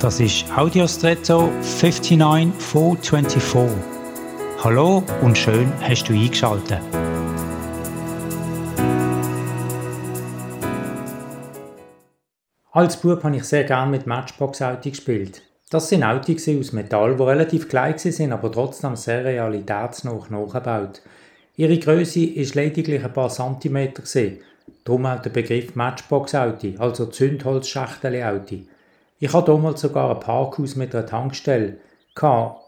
Das ist Audiostretto 59424. Hallo und schön hast du eingeschaltet. Als Bub habe ich sehr gerne mit Matchbox-Autos gespielt. Das sind Autos aus Metall, die relativ klein sind, aber trotzdem sehr realitätsnah nachgebaut. Ihre Größe ist lediglich ein paar Zentimeter. Darum auch der Begriff Matchbox-Auto, also Zündholzschachtel-Auto. Ich hatte damals sogar ein Parkhaus mit einer Tankstelle,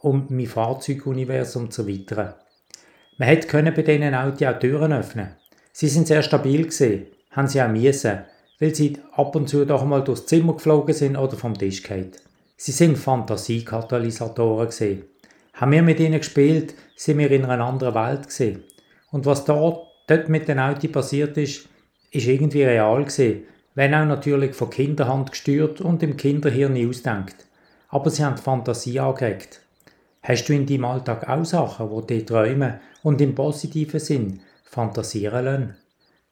um mein Fahrzeuguniversum zu erweitern. Man hätte bei diesen Autos auch Türen öffnen. Sie sind sehr stabil gesehen, haben sie auch müssen, weil sie ab und zu doch mal durchs Zimmer geflogen sind oder vom Tisch gefallen. Sie sind Fantasiekatalysatoren gesehen. Haben wir mit ihnen gespielt, sind wir in einer anderen Welt gesehen. Und was dort, dort mit den Autos passiert ist, ist irgendwie real gesehen wenn auch natürlich von Kinderhand gesteuert und im Kinderhirn ausdenkt. Aber sie haben die Fantasie angeregt. Hast du in deinem Alltag auch Sachen, wo die träumen und im positiven Sinn fantasieren lassen?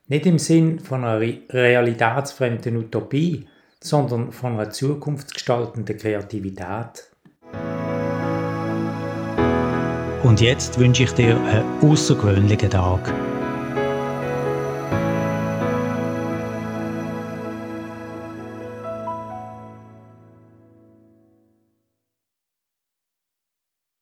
Nicht im Sinn von einer realitätsfremden Utopie, sondern von einer zukunftsgestaltenden Kreativität. Und jetzt wünsche ich dir einen außergewöhnlichen Tag.